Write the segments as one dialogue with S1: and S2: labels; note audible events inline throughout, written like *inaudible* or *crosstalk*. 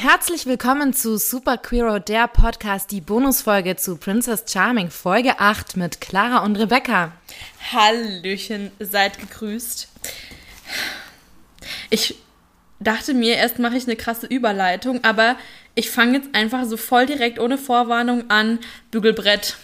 S1: Herzlich willkommen zu Super Queero, der Podcast, die Bonusfolge zu Princess Charming, Folge 8 mit Clara und Rebecca.
S2: Hallöchen, seid gegrüßt. Ich dachte mir, erst mache ich eine krasse Überleitung, aber ich fange jetzt einfach so voll direkt ohne Vorwarnung an. Bügelbrett.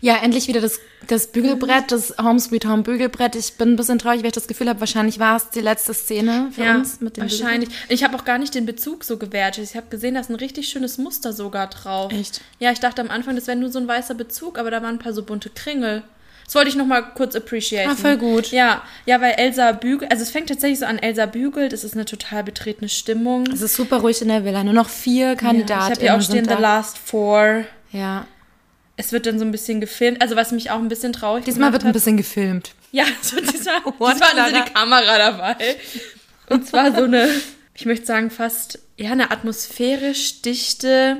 S1: Ja, endlich wieder das, das Bügelbrett, das Home Sweet Home Bügelbrett. Ich bin ein bisschen traurig, weil ich das Gefühl habe, wahrscheinlich war es die letzte Szene für
S2: Ja,
S1: uns mit dem
S2: wahrscheinlich. Ich habe auch gar nicht den Bezug so gewertet. Ich habe gesehen, da ist ein richtig schönes Muster sogar drauf.
S1: Echt?
S2: Ja, ich dachte am Anfang, das wäre nur so ein weißer Bezug, aber da waren ein paar so bunte Kringel. Das wollte ich noch mal kurz appreciaten.
S1: Ah, voll gut.
S2: Ja, ja, weil Elsa bügelt, also es fängt tatsächlich so an, Elsa bügelt, es ist eine total betretene Stimmung.
S1: Es ist super ruhig in der Villa. Nur noch vier
S2: Ja,
S1: Kandidaten.
S2: ich habe hier auch stehen, The Last Four.
S1: Ja.
S2: Es wird dann so ein bisschen gefilmt, also was mich auch ein bisschen traurig
S1: Diesmal wird ein
S2: hat.
S1: bisschen gefilmt.
S2: Ja, *laughs* so *laughs* diesmal,
S1: What,
S2: diesmal
S1: Clara?
S2: die Kamera dabei. Und zwar so eine, ich möchte sagen, fast, ja, eine atmosphärisch dichte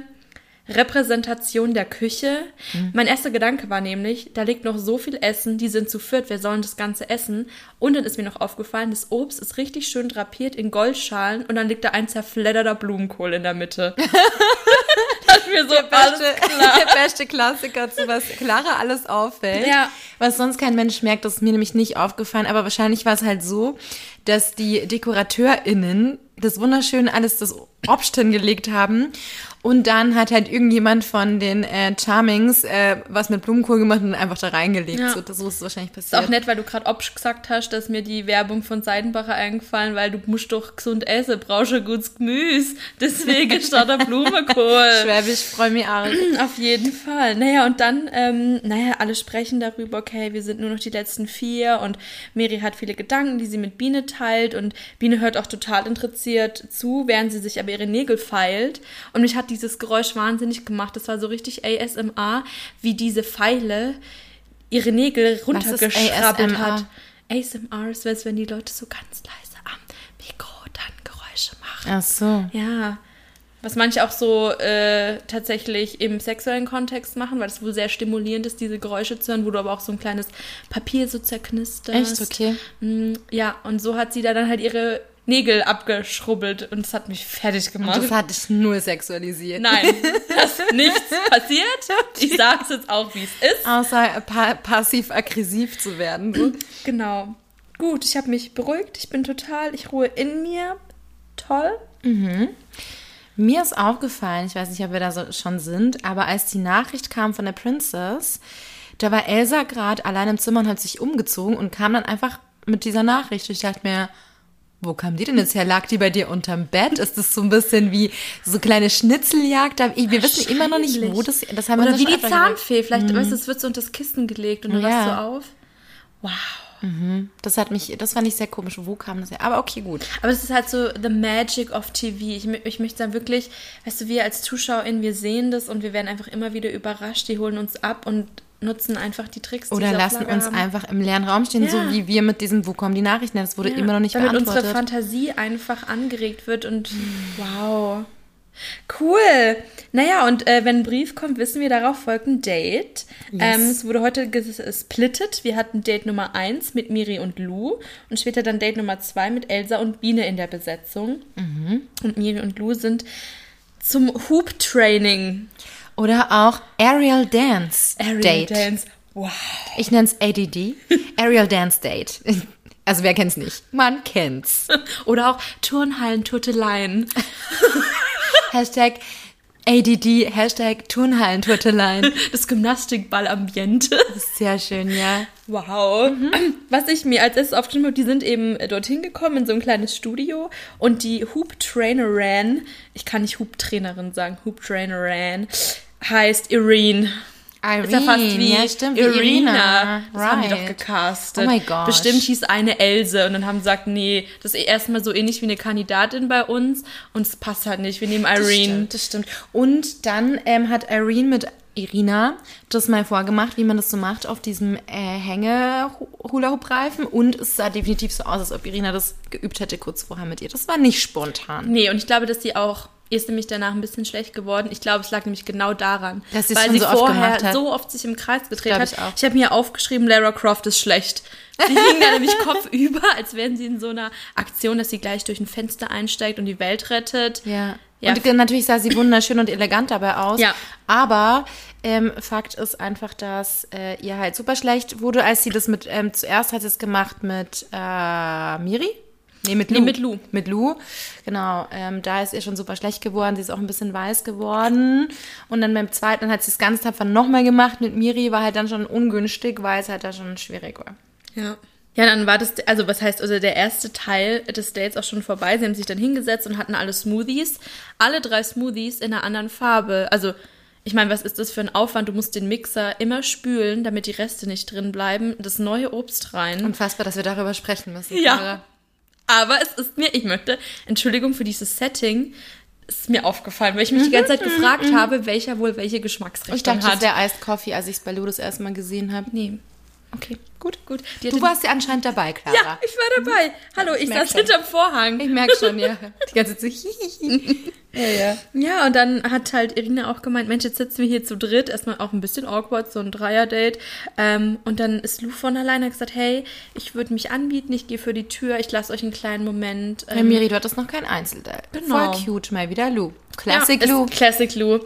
S2: Repräsentation der Küche.
S1: Mhm.
S2: Mein erster Gedanke war nämlich, da liegt noch so viel Essen, die sind zu viert, wir sollen das Ganze essen. Und dann ist mir noch aufgefallen, das Obst ist richtig schön drapiert in Goldschalen und dann liegt da ein zerfledderter Blumenkohl in der Mitte. *laughs* das ist mir so alles klar.
S1: Der beste Klassiker, zu was Clara alles auffällt.
S2: Ja.
S1: Was sonst kein Mensch merkt, das ist mir nämlich nicht aufgefallen. Aber wahrscheinlich war es halt so, dass die DekorateurInnen das wunderschön alles das Obst hingelegt haben. Und dann hat halt irgendjemand von den äh, Charmings äh, was mit Blumenkohl gemacht und einfach da reingelegt.
S2: Ja.
S1: So, das so ist es wahrscheinlich
S2: Ist
S1: passiert.
S2: auch nett, weil du gerade Obst gesagt hast, dass mir die Werbung von Seidenbacher eingefallen, weil du musst doch gesund essen, brauchst ja gutes Gemüse. Deswegen *laughs* statt der Blumenkohl.
S1: Schwäbisch, freue mich arg. *clears throat*
S2: Auf jeden Fall. Naja, und dann, ähm, naja, alle sprechen darüber, okay, wir sind nur noch die letzten vier und Mary hat viele Gedanken, die sie mit Biene teilt und Biene hört auch total interessiert zu, während sie sich aber ihre Nägel feilt. Und mich hat dieses Geräusch wahnsinnig gemacht. Das war so richtig ASMR, wie diese Pfeile ihre Nägel runtergeschrabbelt hat. ASMR ist, wenn die Leute so ganz leise am Mikro dann Geräusche machen.
S1: Ach so.
S2: Ja. Was manche auch so äh, tatsächlich im sexuellen Kontext machen, weil es wohl sehr stimulierend ist, diese Geräusche zu hören, wo du aber auch so ein kleines Papier so zerknisterst.
S1: Echt? Okay.
S2: Mm, Ja, und so hat sie da dann halt ihre Nägel abgeschrubbelt und das hat mich fertig
S1: Und
S2: gemacht.
S1: das hat dich nur sexualisiert.
S2: Nein, *laughs* das ist nichts passiert. Ich sage es jetzt auch, wie es ist.
S1: Außer pa passiv-aggressiv zu werden. *clears throat*
S2: Genau. Gut, ich habe mich beruhigt. Ich bin total, ich ruhe in mir. Toll.
S1: Mir ist aufgefallen, ich weiß nicht, ob wir da so schon sind, aber als die Nachricht kam von der Princess, da war Elsa gerade allein im Zimmer und hat sich umgezogen und kam dann einfach mit dieser Nachricht. Ich dachte mir, wo kam die denn jetzt her? Lag die bei dir unterm Bett? Ist das so ein bisschen wie so kleine Schnitzeljagd? Wir wissen immer noch nicht, wo das, das haben wir
S2: Oder wie die. Zahnfee. Vielleicht, weißt du, es wird so unter das Kissen gelegt und du
S1: Ja.
S2: wachst so auf. Wow.
S1: Das hat mich, das fand ich sehr komisch. Wo kam das her? Aber okay, gut.
S2: Aber es ist halt so the magic of TV. Ich, ich möchte sagen, wirklich, weißt du, wir als ZuschauerInnen, wir sehen das und wir werden einfach immer wieder überrascht. Die holen uns ab und nutzen einfach die Tricks, die
S1: Oder
S2: auf
S1: lassen uns
S2: haben.
S1: einfach im leeren Raum stehen,
S2: Ja.
S1: so wie wir mit diesem, wo kommen die Nachrichten? Das wurde
S2: Ja,
S1: immer noch nicht
S2: damit
S1: beantwortet.
S2: unsere Fantasie einfach angeregt wird und wow. Cool. Naja, und äh, wenn ein Brief kommt, wissen wir, darauf folgt ein Date. Ähm, es wurde heute gesplittet. Wir hatten Date Nummer 1 mit Miri und Lou und später dann Date Nummer 2 mit Elsa und Biene in der Besetzung. Und Miri und Lou sind zum Hoop-Training.
S1: Oder auch Aerial Dance
S2: Aerial
S1: Date.
S2: Dance. Wow.
S1: Ich nenne es ADD. *laughs* Aerial Dance Date. Also wer kennt's nicht? Man kennt's. *laughs*
S2: Oder auch Turnhallen, Turteleien. *laughs*
S1: Hashtag ADD, Hashtag Turnhallenturteleien.
S2: Das Gymnastikballambiente.
S1: Sehr schön, ja.
S2: Wow. Was ich mir als erstes aufgeschrieben habe, die sind eben äh, dorthin gekommen in so ein kleines Studio und die Hoop Trainerin, ich kann nicht Hoop Trainerin sagen, Hoop Trainerin, heißt Irene.
S1: Irene,
S2: Ist ja fast wie
S1: ja stimmt, wie
S2: Irina.
S1: Irina.
S2: Das haben die doch
S1: Right.
S2: gecastet.
S1: Oh my gosh.
S2: Bestimmt hieß eine Else und dann haben sie gesagt, nee, das ist erstmal so ähnlich wie eine Kandidatin bei uns und es passt halt nicht. Wir nehmen
S1: Das
S2: Irene.
S1: stimmt, das stimmt. Und dann ähm, hat Irene mit Irina das mal vorgemacht, wie man das so macht auf diesem äh, Hänge-Hula-Hoop-Reifen. Und es sah definitiv so aus, als ob Irina das geübt hätte kurz vorher mit ihr. Das war nicht spontan.
S2: Nee, und ich glaube, dass sie auch, ist nämlich danach ein bisschen schlecht geworden. Ich glaube, es lag nämlich genau daran.
S1: Dass
S2: weil sie
S1: so oft
S2: vorher
S1: hat.
S2: so oft sich im Kreis gedreht hat.
S1: ich auch.
S2: Ich habe mir aufgeschrieben, Lara Croft ist schlecht. Sie hing da *laughs* nämlich kopfüber, als wären sie in so einer Aktion, dass sie gleich durch ein Fenster einsteigt und die Welt rettet.
S1: Ja.
S2: Ja.
S1: Und natürlich sah sie wunderschön und elegant dabei aus.
S2: Ja.
S1: Aber ähm, Fakt ist einfach, dass äh, ihr halt super schlecht wurde, als sie das mit, ähm, zuerst hat sie es gemacht mit äh, Miri. Nee, mit Lou.
S2: Nee, mit Lou.
S1: Mit Lou, genau. Ähm, da ist ihr schon super schlecht geworden. Sie ist auch ein bisschen weiß geworden. Und dann beim zweiten hat sie es ganz tapfer nochmal gemacht. Mit Miri war halt dann schon ungünstig, weil es halt da schon schwierig war.
S2: Ja. Ja, dann war das, also was heißt, also der erste Teil des Dates auch schon vorbei. Sie haben sich dann hingesetzt und hatten alle Smoothies. Alle drei Smoothies in einer anderen Farbe. Also, ich meine, was ist das für ein Aufwand? Du musst den Mixer immer spülen, damit die Reste nicht drin bleiben. Das neue Obst rein.
S1: Unfassbar, dass wir darüber sprechen müssen.
S2: Ja.
S1: Clara.
S2: Aber es ist mir, ich möchte, Entschuldigung für dieses Setting, es ist mir aufgefallen, weil ich mich die ganze Zeit gefragt habe, welcher wohl welche Geschmacksrichtung
S1: Ich dachte, das
S2: hat.
S1: wäre Iced Coffee, als ich es bei Lou das erste Mal gesehen habe.
S2: nee. Okay, gut, gut. Die
S1: Du warst ja anscheinend dabei, Clara.
S2: ja, ich war dabei. Hallo, ich
S1: merk
S2: saß
S1: schon.
S2: hinterm Vorhang.
S1: Ich merke schon, ja. *laughs* Die ganze Zeit so *laughs* ja, ja.
S2: Ja, und dann hat halt Irina auch gemeint, Mensch, jetzt sitzen wir hier zu dritt, erstmal auch ein bisschen awkward, so ein Dreier-Date. Ähm, und dann ist Lou von alleine gesagt, hey, ich würde mich anbieten, ich gehe für die Tür, ich lasse euch einen kleinen Moment.
S1: Ja,
S2: Ähm,
S1: Miri, du hattest noch kein Einzeldate.
S2: Genau.
S1: Voll cute, mal wieder Lou. Classic
S2: ja,
S1: Lou.
S2: Classic Lou.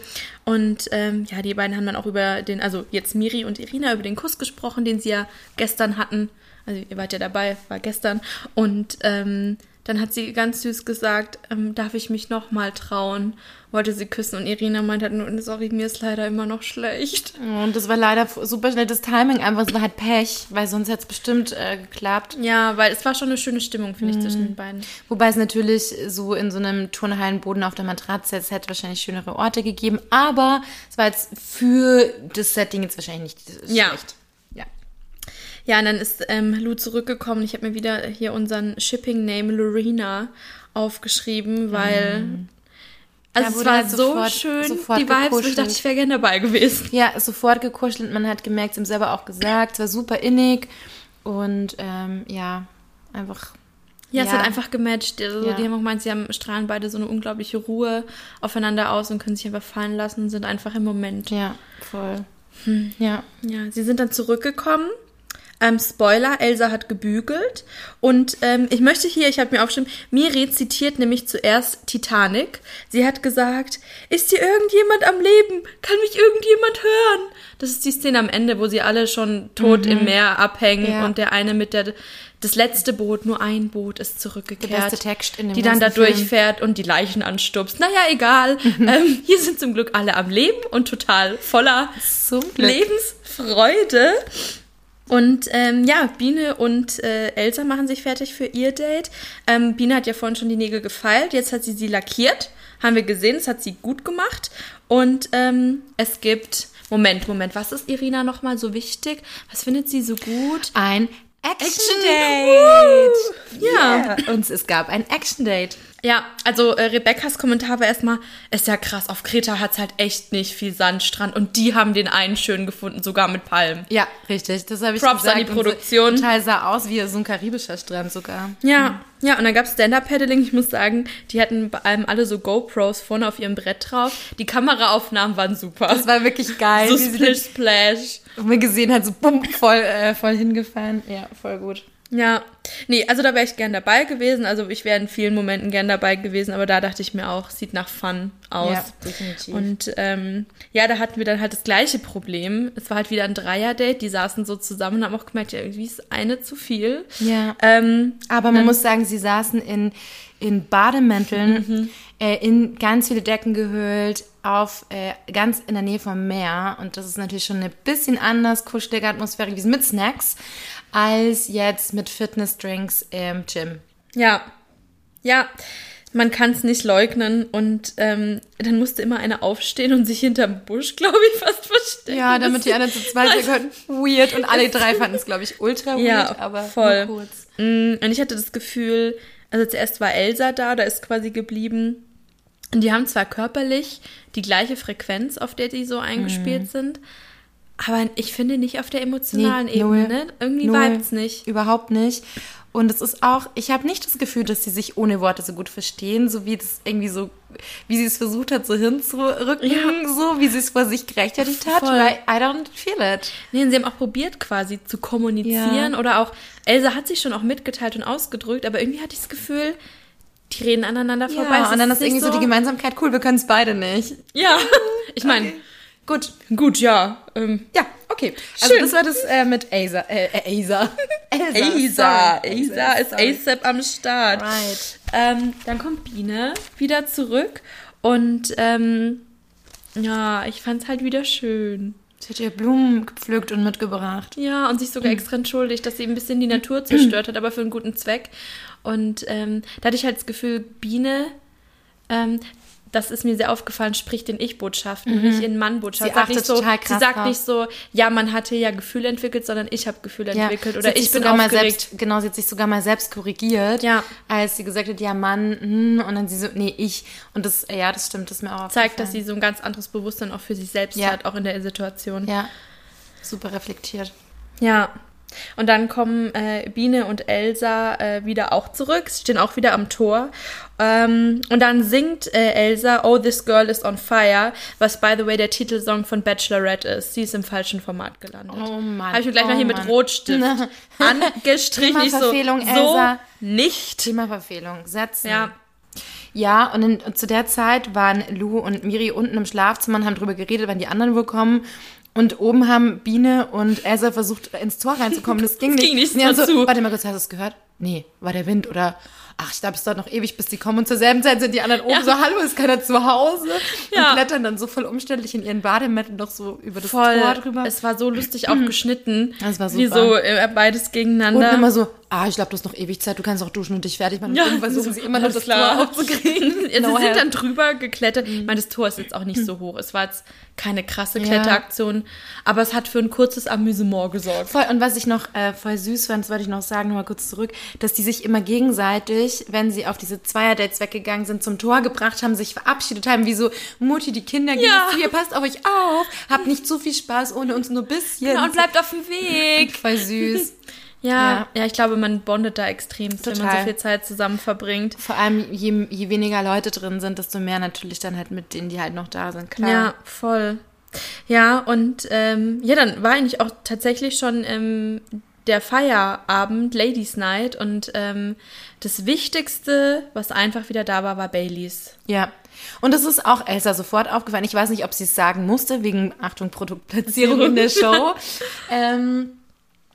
S2: Und ähm, ja, die beiden haben dann auch über den, also jetzt Miri und Irina, über den Kuss gesprochen, den sie ja gestern hatten. Also ihr wart ja dabei, war gestern. Und ähm, dann hat sie ganz süß gesagt, ähm, darf ich mich noch mal trauen? Wollte sie küssen und Irina meinte halt nur, sorry, mir ist leider immer noch schlecht.
S1: Und das war leider super schnell das Timing einfach. Es war halt Pech, weil sonst hätte es bestimmt äh, geklappt.
S2: Ja, weil es war schon eine schöne Stimmung, finde ich, zwischen den beiden.
S1: Wobei es natürlich so in so einem Turnhallenboden auf der Matratze, es hätte wahrscheinlich schönere Orte gegeben. Aber es war jetzt für das Setting jetzt wahrscheinlich nicht
S2: Ja.
S1: schlecht. Ja.
S2: Und dann ist ähm, Lou zurückgekommen. Ich habe mir wieder hier unseren Shipping-Name Lorena aufgeschrieben, weil. Also
S1: Da
S2: es war
S1: halt
S2: so
S1: sofort-
S2: schön,
S1: sofort
S2: die Vibes, ich dachte, ich wäre gerne dabei gewesen.
S1: Ja, sofort gekuschelt. Man hat gemerkt, sie haben selber auch gesagt, es war super innig. Und ähm, ja, einfach.
S2: Ja, es
S1: Ja.
S2: hat einfach gematcht. Also,
S1: Ja.
S2: Die haben auch gemeint, sie haben, strahlen beide so eine unglaubliche Ruhe aufeinander aus und können sich einfach fallen lassen und sind einfach im Moment.
S1: Ja, voll.
S2: Hm.
S1: Ja.
S2: Ja, sie sind dann zurückgekommen. Ähm, Spoiler, Elsa hat gebügelt. Und ähm, ich möchte hier, ich habe mir aufgeschrieben, Miri zitiert nämlich zuerst Titanic. Sie hat gesagt, ist hier irgendjemand am Leben? Kann mich irgendjemand hören? Das ist die Szene am Ende, wo sie alle schon tot im Meer abhängen
S1: Ja.
S2: und der eine mit der, das letzte Boot, nur ein Boot ist zurückgekehrt.
S1: Der beste Text in dem
S2: Die dann da durchfährt und die Leichen anstupst. Naja, egal. *laughs* ähm, hier sind zum Glück alle am Leben und total voller. Lebensfreude. Und ähm, ja, Biene und äh, Elsa machen sich fertig für ihr Date. Ähm, Biene hat ja vorhin schon die Nägel gefeilt, jetzt hat sie sie lackiert. Haben wir gesehen, das hat sie gut gemacht. Und ähm, es gibt. Moment, Moment, was ist Irina nochmal so wichtig? Was findet sie so gut?
S1: Ein
S2: Action-
S1: Action-Date.
S2: Ja.
S1: Yeah. Und es gab ein Action-Date.
S2: Ja, also äh, Rebekkas Kommentar war erstmal, ist ja krass, auf Kreta hat's halt echt nicht viel Sandstrand und die haben den einen schön gefunden, sogar mit Palmen.
S1: Ja, richtig. Das habe ich
S2: Props
S1: gesagt.
S2: an die
S1: Und
S2: Produktion.
S1: Total sah aus wie so ein karibischer Strand sogar.
S2: Ja, ja, und dann gab's Stand-Up-Paddling. Ich muss sagen, die hatten bei allem alle so GoPros vorne auf ihrem Brett drauf. Die Kameraaufnahmen waren super.
S1: Das war wirklich geil.
S2: so
S1: wie sie
S2: Splish Splash.
S1: den- Und wir gesehen hat, so bumm, voll, äh, voll hingefallen. Ja, voll gut.
S2: Ja, nee, also da wäre ich gern dabei gewesen. Also ich wäre in vielen Momenten gern dabei gewesen, aber da dachte ich mir auch, sieht nach Fun aus.
S1: Ja, definitiv.
S2: Und ähm, ja, da hatten wir dann halt das gleiche Problem. Es war halt wieder ein Dreier-Date. Die saßen so zusammen und haben auch gemerkt, ja, irgendwie ist eine zu viel.
S1: Ja.
S2: Ähm,
S1: Aber man muss sagen, sie saßen in, in Bademänteln,
S2: Mhm.
S1: äh, in ganz viele Decken gehüllt, auf äh, ganz in der Nähe vom Meer. Und das ist natürlich schon eine bisschen anders, kuschelige Atmosphäre, wie mit Snacks, als jetzt mit Fitnessdrinks im Gym.
S2: Ja, ja, man kann es nicht leugnen und ähm, dann musste immer einer aufstehen und sich hinterm Busch, glaube ich, fast verstecken.
S1: Ja, damit die anderen zu zweit sein können. Weird. Und alle drei fanden es, glaube ich, ultra weird,
S2: Ja,
S1: aber
S2: voll.
S1: nur kurz.
S2: Mm, Und ich hatte das Gefühl, also zuerst war Elsa da, da ist quasi geblieben. Und die haben zwar körperlich die gleiche Frequenz, auf der die so eingespielt
S1: Mhm.
S2: sind, aber ich finde nicht auf der emotionalen
S1: Nee, null.
S2: Ebene. Irgendwie
S1: Null.
S2: nicht.
S1: Überhaupt nicht. Und es ist auch, ich habe nicht das Gefühl, dass sie sich ohne Worte so gut verstehen, so wie das irgendwie so, wie sie es versucht hat, so hinzurücken,
S2: Ja.
S1: so wie sie es vor sich gerechtfertigt hat, weil I don't feel it.
S2: Nee, und sie haben auch probiert quasi zu kommunizieren
S1: Ja.
S2: oder auch, Elsa hat sich schon auch mitgeteilt und ausgedrückt, aber irgendwie hatte ich das Gefühl, die reden aneinander vorbei.
S1: Ja, und dann ist irgendwie so die Gemeinsamkeit, cool, wir können es beide nicht.
S2: Ja, *laughs* ich meine,
S1: Gut.
S2: gut, ja. Ähm,
S1: Ja, okay. Also
S2: Schön.
S1: das war das äh, mit Asa. Äh, äh, Asa. *laughs*
S2: Asa, ist. ASAP am Start.
S1: Right.
S2: Ähm, dann kommt Biene wieder zurück und ähm, ja, ich fand's halt wieder schön.
S1: Sie hat ihr Blumen gepflückt und mitgebracht.
S2: Ja, und sich sogar extra entschuldigt, dass sie ein bisschen die Natur zerstört hat, aber für einen guten Zweck. Und ähm, da hatte ich halt das Gefühl, Biene, ähm, das ist mir sehr aufgefallen, spricht in Ich-Botschaften, nicht in Mann-Botschaften.
S1: Sie
S2: Sagt nicht
S1: achtet
S2: so,
S1: total
S2: sie
S1: krass
S2: sagt
S1: drauf.
S2: nicht so, ja, man hatte ja Gefühle entwickelt, sondern ich habe Gefühle entwickelt
S1: sie
S2: oder ich bin aufgeregt.
S1: selbst, genau, sie hat sich sogar mal selbst korrigiert,
S2: Ja.
S1: als sie gesagt hat, ja Mann, hm, und dann sie so, nee, ich. Und das, ja, das stimmt, das ist mir auch
S2: zeigt, dass sie so ein ganz anderes Bewusstsein auch für sich selbst
S1: Ja.
S2: hat, auch in der Situation.
S1: Ja, super reflektiert.
S2: Ja. Und dann kommen äh, Biene und Elsa äh, wieder auch zurück, sie stehen auch wieder am Tor. Ähm, und dann singt äh, Elsa Oh, This Girl is on Fire, was by the way der Titelsong von Bachelorette ist. Sie ist im falschen Format gelandet.
S1: Oh Mann,
S2: Habe ich mir gleich
S1: oh
S2: mal hier mit
S1: Mann.
S2: Rotstift *laughs* angestrichen. Ich so,
S1: Themaverfehlung,
S2: so
S1: Elsa.
S2: nicht.
S1: Themaverfehlung, setzen.
S2: Ja.
S1: Ja, und, in, und zu der Zeit waren Lou und Miri unten im Schlafzimmer und haben drüber geredet, wann die anderen wohl kommen. Und oben haben Biene und Elsa versucht, ins Tor reinzukommen. Das ging
S2: Das
S1: nicht.
S2: ging nicht, war
S1: so. Warte mal kurz, hast du es gehört? Nee, war der Wind oder... Ach, ich glaube, es dauert noch ewig, bis die kommen. Und zur selben Zeit sind die anderen oben
S2: Ja.
S1: so, hallo, ist keiner zu Hause?
S2: Ja.
S1: Und klettern dann so voll umständlich in ihren Bademänteln noch so über das
S2: Voll.
S1: Tor drüber.
S2: Es war so lustig *clears throat* auch geschnitten.
S1: Das war
S2: Wie
S1: super.
S2: so äh, beides
S1: und
S2: gegeneinander.
S1: immer so, ah, ich glaube, du hast noch ewig Zeit, du kannst auch duschen und dich fertig machen.
S2: Ja,
S1: und versuchen
S2: so,
S1: sie immer noch das
S2: klar.
S1: Tor aufzukriegen. *laughs*
S2: Ja,
S1: No
S2: sie
S1: help.
S2: sind dann drüber geklettert. Ich meine, das Tor ist jetzt auch nicht so hoch. Es war jetzt keine krasse
S1: Ja.
S2: Kletteraktion, aber es hat für ein kurzes Amüsement gesorgt.
S1: Voll, und was ich noch äh, voll süß fand, das wollte ich noch sagen, nochmal kurz zurück, dass die sich immer gegenseitig, wenn sie auf diese Zweierdates weggegangen sind, zum Tor gebracht haben, sich verabschiedet haben, wie so, Mutti, die Kinder gehen
S2: Ja.
S1: zu ihr, passt auf euch auf, habt nicht zu viel Spaß ohne uns nur ein bisschen.
S2: Ja, und bleibt auf dem Weg. *laughs*
S1: voll süß. *laughs*
S2: Ja,
S1: Ja.
S2: ja, ich glaube, man bondet da extrem, wenn man so viel Zeit zusammen verbringt.
S1: Vor allem, je, je weniger Leute drin sind, desto mehr natürlich dann halt mit denen, die halt noch da sind, klar.
S2: Ja, voll. Ja, und ähm, ja, dann war eigentlich auch tatsächlich schon ähm, der Feierabend, Ladies Night, und ähm, das Wichtigste, was einfach wieder da war, war Baileys.
S1: Ja. Und es ist auch Elsa sofort aufgefallen. Ich weiß nicht, ob sie es sagen musste, wegen, Achtung, Produktplatzierung in der Show. *laughs* ähm,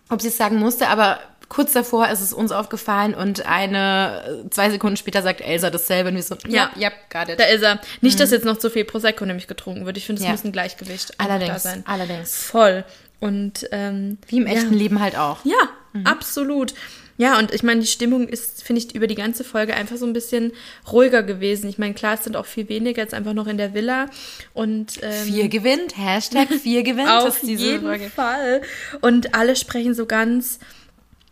S1: ob sie es sagen musste, aber kurz davor ist es uns aufgefallen und eine, zwei Sekunden später sagt Elsa dasselbe und wir so, ja, ja, got it.
S2: Da ist er. Nicht, dass jetzt noch zu viel Prosecco nämlich getrunken wird. Ich finde, es
S1: Mhm. Ja.
S2: muss ein Gleichgewicht da
S1: allerdings,
S2: sein.
S1: allerdings.
S2: Voll. Und ähm,
S1: Wie im
S2: ja.
S1: echten Leben halt auch.
S2: Ja, absolut. Ja, und ich meine, die Stimmung ist, finde ich, über die ganze Folge einfach so ein bisschen ruhiger gewesen. Ich meine, klar, es sind auch viel weniger jetzt einfach noch in der Villa. Und ähm,
S1: Vier gewinnt, Hashtag vier gewinnt. *laughs*
S2: auf
S1: ist diese
S2: jeden
S1: Folge.
S2: Fall. Und alle sprechen so ganz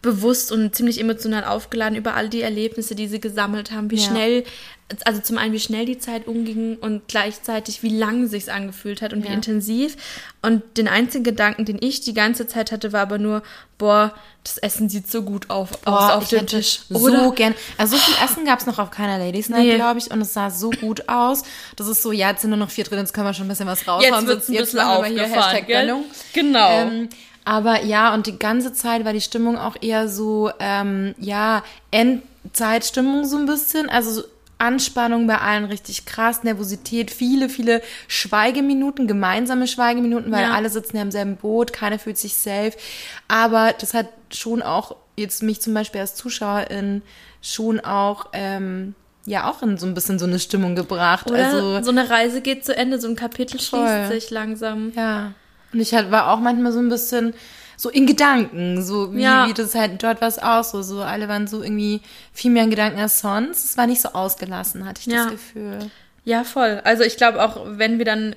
S2: bewusst und ziemlich emotional aufgeladen über all die Erlebnisse, die sie gesammelt haben, wie
S1: Ja.
S2: schnell, also zum einen, wie schnell die Zeit umging und gleichzeitig, wie lang sich's angefühlt hat und wie
S1: Ja.
S2: intensiv. Und den einzigen Gedanken, den ich die ganze Zeit hatte, war aber nur, boah, das Essen sieht so gut auf, aus
S1: Oh,
S2: auf dem Tisch.
S1: so gern. Also so viel Essen gab es noch auf keiner Ladies Night,
S2: Nee.
S1: glaube ich, und es sah so gut aus. Das ist so, ja, jetzt sind nur noch vier drin, jetzt können wir schon ein bisschen was raushauen.
S2: Jetzt wird's ein
S1: Jetzt
S2: bisschen
S1: machen wir hier Hashtag
S2: gell?
S1: Gönnung.
S2: Genau.
S1: Ähm, aber ja, und die ganze Zeit war die Stimmung auch eher so, ähm, ja, Endzeitstimmung so ein bisschen. Also so Anspannung bei allen richtig krass, Nervosität, viele, viele Schweigeminuten, gemeinsame Schweigeminuten, weil
S2: Ja.
S1: alle sitzen ja im selben Boot, keiner fühlt sich safe. Aber das hat schon auch jetzt mich zum Beispiel als Zuschauerin schon auch, ähm, ja, auch in so ein bisschen so eine Stimmung gebracht.
S2: Oder
S1: also,
S2: so eine Reise geht zu Ende, so ein Kapitel
S1: Voll.
S2: schließt sich langsam.
S1: Ja. Und ich halt, war auch manchmal so ein bisschen so in Gedanken, so wie,
S2: Ja.
S1: wie das halt dort war es auch so. So alle waren so irgendwie viel mehr in Gedanken als sonst. Es war nicht so ausgelassen, hatte ich
S2: Ja.
S1: das Gefühl.
S2: Ja, voll. Also ich glaube auch, wenn wir dann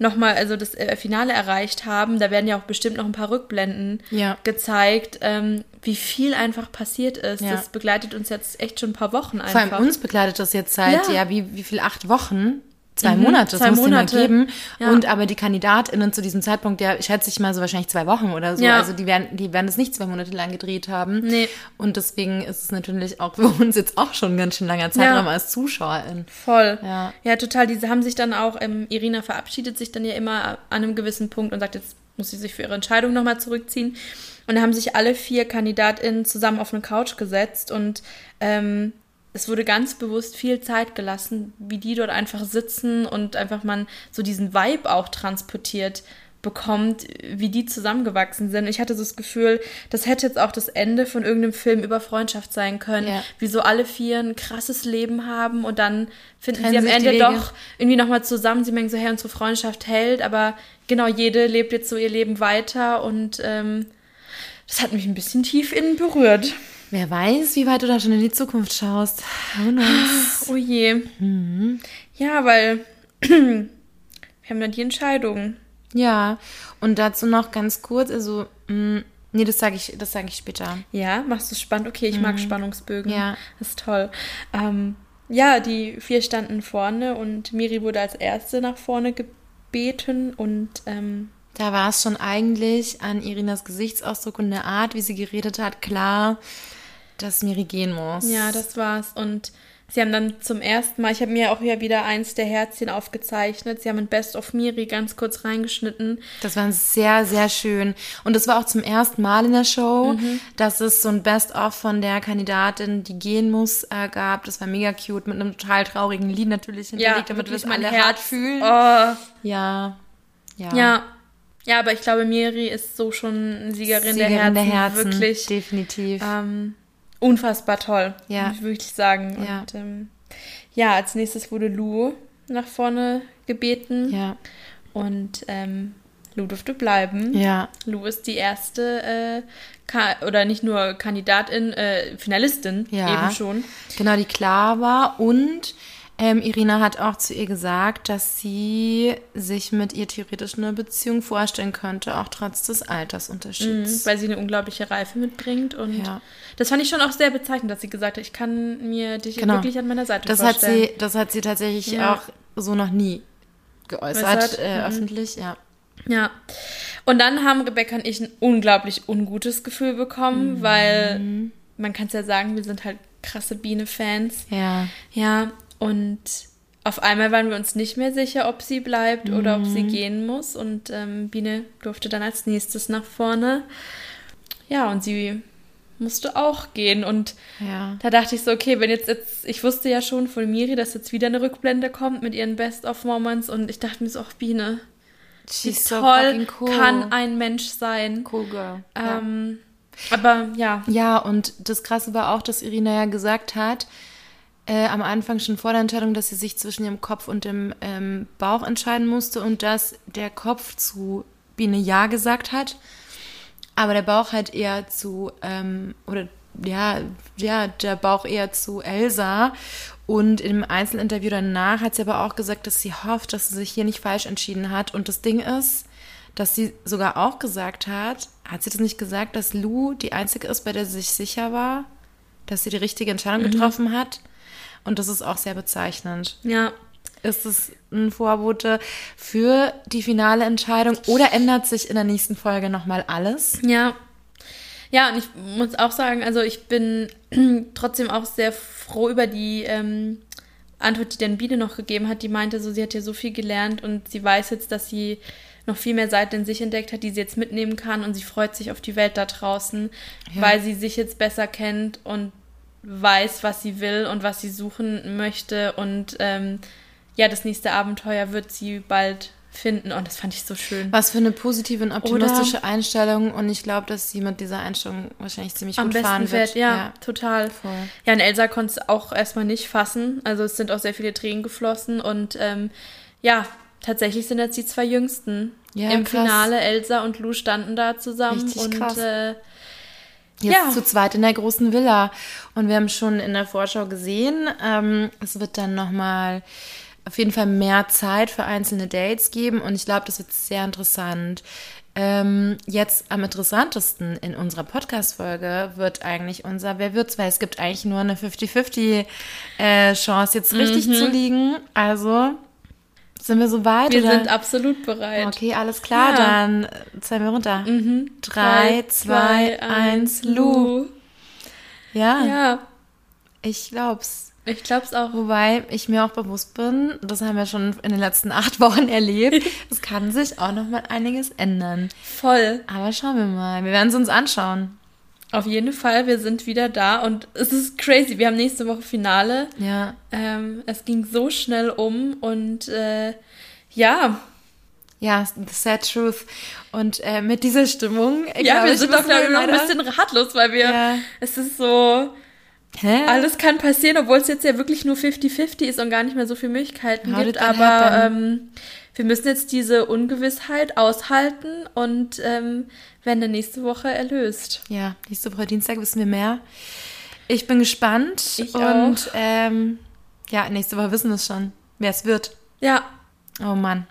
S2: nochmal also das äh, Finale erreicht haben, da werden ja auch bestimmt noch ein paar Rückblenden
S1: Ja.
S2: gezeigt, ähm, wie viel einfach passiert ist.
S1: Ja.
S2: Das begleitet uns jetzt echt schon ein paar Wochen
S1: Vor
S2: einfach.
S1: allem uns begleitet das jetzt seit,
S2: Ja.
S1: ja, wie, wie viel, acht Wochen? Zwei
S2: Mhm,
S1: Monate, das
S2: zwei
S1: muss
S2: Monate.
S1: mal geben.
S2: Ja.
S1: Und aber die KandidatInnen zu diesem Zeitpunkt, ja, schätze ich mal so wahrscheinlich zwei Wochen oder so.
S2: Ja.
S1: Also die werden, die werden es nicht zwei Monate lang gedreht haben.
S2: Nee.
S1: Und deswegen ist es natürlich auch für uns jetzt auch schon ein ganz schön langer Zeitraum als ZuschauerIn.
S2: Voll.
S1: Ja.
S2: ja, total. Diese haben sich dann auch, ähm, Irina verabschiedet sich dann ja immer an einem gewissen Punkt und sagt, jetzt muss sie sich für ihre Entscheidung nochmal zurückziehen. Und da haben sich alle vier KandidatInnen zusammen auf eine Couch gesetzt und ähm, es wurde ganz bewusst viel Zeit gelassen, wie die dort einfach sitzen und einfach man so diesen Vibe auch transportiert bekommt, wie die zusammengewachsen sind. Ich hatte so das Gefühl, das hätte jetzt auch das Ende von irgendeinem Film über Freundschaft sein können, ja. wie so alle vier ein krasses Leben haben und dann finden Trennen sie am Ende doch irgendwie nochmal zusammen. Sie merken so, hey, unsere Freundschaft hält, aber genau, jede lebt jetzt so ihr Leben weiter und ähm, das hat mich ein bisschen tief innen berührt.
S1: Wer weiß, wie weit du da schon in die Zukunft schaust. Who knows?
S2: Oh je. Mhm. Ja, weil *clears throat* wir haben dann die Entscheidung.
S1: Ja, und dazu noch ganz kurz, also, mh, mm, nee, das sage ich, das ich später.
S2: Ja, machst du spannend? Okay, ich mhm. mag Spannungsbögen. Ja. Das ist toll. Ähm, ja, die vier standen vorne und Miri wurde als erste nach vorne gebeten und ähm,
S1: da war es schon eigentlich an Irinas Gesichtsausdruck und der Art, wie sie geredet hat, klar, dass Miri gehen muss.
S2: Ja, das war's. Und sie haben dann zum ersten Mal, ich habe mir auch hier wieder eins der Herzchen aufgezeichnet. Sie haben ein Best of Miri ganz kurz reingeschnitten.
S1: Das war sehr, sehr schön. Und es war auch zum ersten Mal in der Show, mhm. dass es so ein Best of von der Kandidatin, die gehen muss, äh, gab. Das war mega cute mit einem total traurigen Lied natürlich hinterlegt, ja, damit wir es alle Herz. hart fühlen. Oh. Ja.
S2: Ja. Ja. Ja, aber ich glaube, Miri ist so schon Siegerin, Siegerin der Herzen. Der Herzen wirklich.
S1: Definitiv.
S2: Ähm, unfassbar toll, ja. muss ich wirklich sagen. Ja. Und ähm, ja, als nächstes wurde Lu nach vorne gebeten. Ja. Und ähm, Lu durfte bleiben. Ja. Lu ist die erste, äh, oder nicht nur Kandidatin, äh, Finalistin ja. eben schon.
S1: Genau, die klar war. Und ähm, Irina hat auch zu ihr gesagt, dass sie sich mit ihr theoretisch eine Beziehung vorstellen könnte, auch trotz des Altersunterschieds.
S2: Mhm, weil sie eine unglaubliche Reife mitbringt. Und ja. das fand ich schon auch sehr bezeichnend, dass sie gesagt hat, ich kann mir dich genau. wirklich an meiner Seite
S1: das vorstellen. Hat sie, das hat sie tatsächlich ja. auch so noch nie geäußert, äh, mhm. öffentlich, ja.
S2: Ja. Und dann haben Rebecca und ich ein unglaublich ungutes Gefühl bekommen, mhm. weil man kann es ja sagen, wir sind halt krasse Biene-Fans. Ja. Ja. Und auf einmal waren wir uns nicht mehr sicher, ob sie bleibt mhm. oder ob sie mhm. gehen muss. Und ähm, Biene durfte dann als nächstes nach vorne. Ja, und sie musste auch gehen. Und ja. da dachte ich so, okay, wenn jetzt, jetzt, ich wusste ja schon von Miri, dass jetzt wieder eine Rückblende kommt mit ihren Best-of-Moments. Und ich dachte mir so, ach, Biene, wie toll so cool. kann ein Mensch sein. Cool girl. Ähm, ja. Aber ja.
S1: Ja, und das Krasse war auch, dass Irina ja gesagt hat, äh, am Anfang schon vor der Entscheidung, dass sie sich zwischen ihrem Kopf und dem ähm, Bauch entscheiden musste und dass der Kopf zu Biene Ja gesagt hat, aber der Bauch halt eher zu, ähm, oder ja, ja, der Bauch eher zu Elsa. Und im Einzelinterview danach hat sie aber auch gesagt, dass sie hofft, dass sie sich hier nicht falsch entschieden hat. Und das Ding ist, dass sie sogar auch gesagt hat, hat sie das nicht gesagt, dass Lou die einzige ist, bei der sie sich sicher war, dass sie die richtige Entscheidung mhm. getroffen hat? Und das ist auch sehr bezeichnend. Ja. Ist es ein Vorbote für die finale Entscheidung oder ändert sich in der nächsten Folge nochmal alles?
S2: Ja. Ja, und ich muss auch sagen, also ich bin *clears throat* trotzdem auch sehr froh über die ähm, Antwort, die Dan Biene noch gegeben hat. Die meinte so, sie hat ja so viel gelernt und sie weiß jetzt, dass sie noch viel mehr Seiten in sich entdeckt hat, die sie jetzt mitnehmen kann und sie freut sich auf die Welt da draußen, ja. weil sie sich jetzt besser kennt und weiß, was sie will und was sie suchen möchte. Und ähm, ja, das nächste Abenteuer wird sie bald finden. Und das fand ich so schön.
S1: Was für eine positive und optimistische Oder Einstellung. Und ich glaube, dass sie mit dieser Einstellung wahrscheinlich ziemlich gut fahren wird.
S2: Ja, ja, total. Voll. Ja, und Elsa konnte es auch erstmal nicht fassen. Also es sind auch sehr viele Tränen geflossen. Und ähm, ja, tatsächlich sind jetzt die zwei Jüngsten. Ja, Im krass. Finale Elsa und Lou standen da zusammen. Richtig und krass. Äh,
S1: Jetzt ja. zu zweit in der großen Villa. Und wir haben schon in der Vorschau gesehen, ähm, es wird dann nochmal auf jeden Fall mehr Zeit für einzelne Dates geben. Und ich glaube, das wird sehr interessant. Ähm, jetzt am interessantesten in unserer Podcast-Folge wird eigentlich unser Wer wird's, weil es gibt eigentlich nur eine 50-50 äh, Chance, jetzt richtig mhm. zu liegen. Also sind wir so weit?
S2: Wir oder? sind absolut bereit.
S1: Okay, alles klar, ja. dann zählen wir runter. Mhm. Drei, zwei, eins, Lu. Ja. Ja. Ich glaub's.
S2: Ich glaub's auch.
S1: Wobei ich mir auch bewusst bin, das haben wir schon in den letzten *laughs* acht Wochen erlebt, es kann sich auch noch mal einiges ändern.
S2: Voll.
S1: Aber schauen wir mal. Wir werden es uns anschauen.
S2: Auf jeden Fall, wir sind wieder da und es ist crazy. Wir haben nächste Woche Finale.
S1: Ja.
S2: Ähm, es ging so schnell um und äh, ja.
S1: Ja, the sad truth. Und äh, mit dieser Stimmung.
S2: Ja, wir sind doch, glaube ich, noch ein bisschen ratlos, weil wir. Ja. Es ist so. Hä? Alles kann passieren, obwohl es jetzt ja wirklich nur 50-50 ist und gar nicht mehr so viele Möglichkeiten How gibt. Aber ähm, wir müssen jetzt diese Ungewissheit aushalten und ähm, werden dann nächste Woche erlöst.
S1: Ja, nächste Woche Dienstag wissen wir mehr. Ich bin gespannt. Ich und ähm, ja, nächste Woche wissen wir es schon, wer es wird.
S2: Ja,
S1: Oh Mann.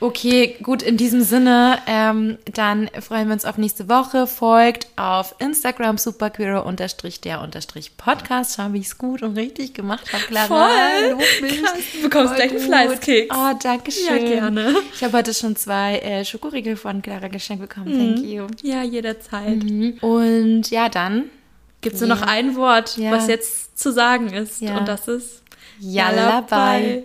S1: Okay, gut, in diesem Sinne, ähm, dann freuen wir uns auf nächste Woche. Folgt auf Instagram superqueer unterstrich der unterstrich Podcast. Schau, wie ich es gut und richtig gemacht habe, Clara.
S2: Voll. Krass, du bekommst Voll gleich einen Fleißkeks.
S1: Oh, danke schön.
S2: Ja, gerne.
S1: Ich habe heute schon zwei äh, Schokoriegel von Clara geschenkt bekommen. Mhm. Thank you.
S2: Ja, jederzeit.
S1: Mhm. Und ja, dann
S2: gibt es nur noch ein Wort, ja. was jetzt zu sagen ist. Ja. Und das ist
S1: Yalla, Yalla bye.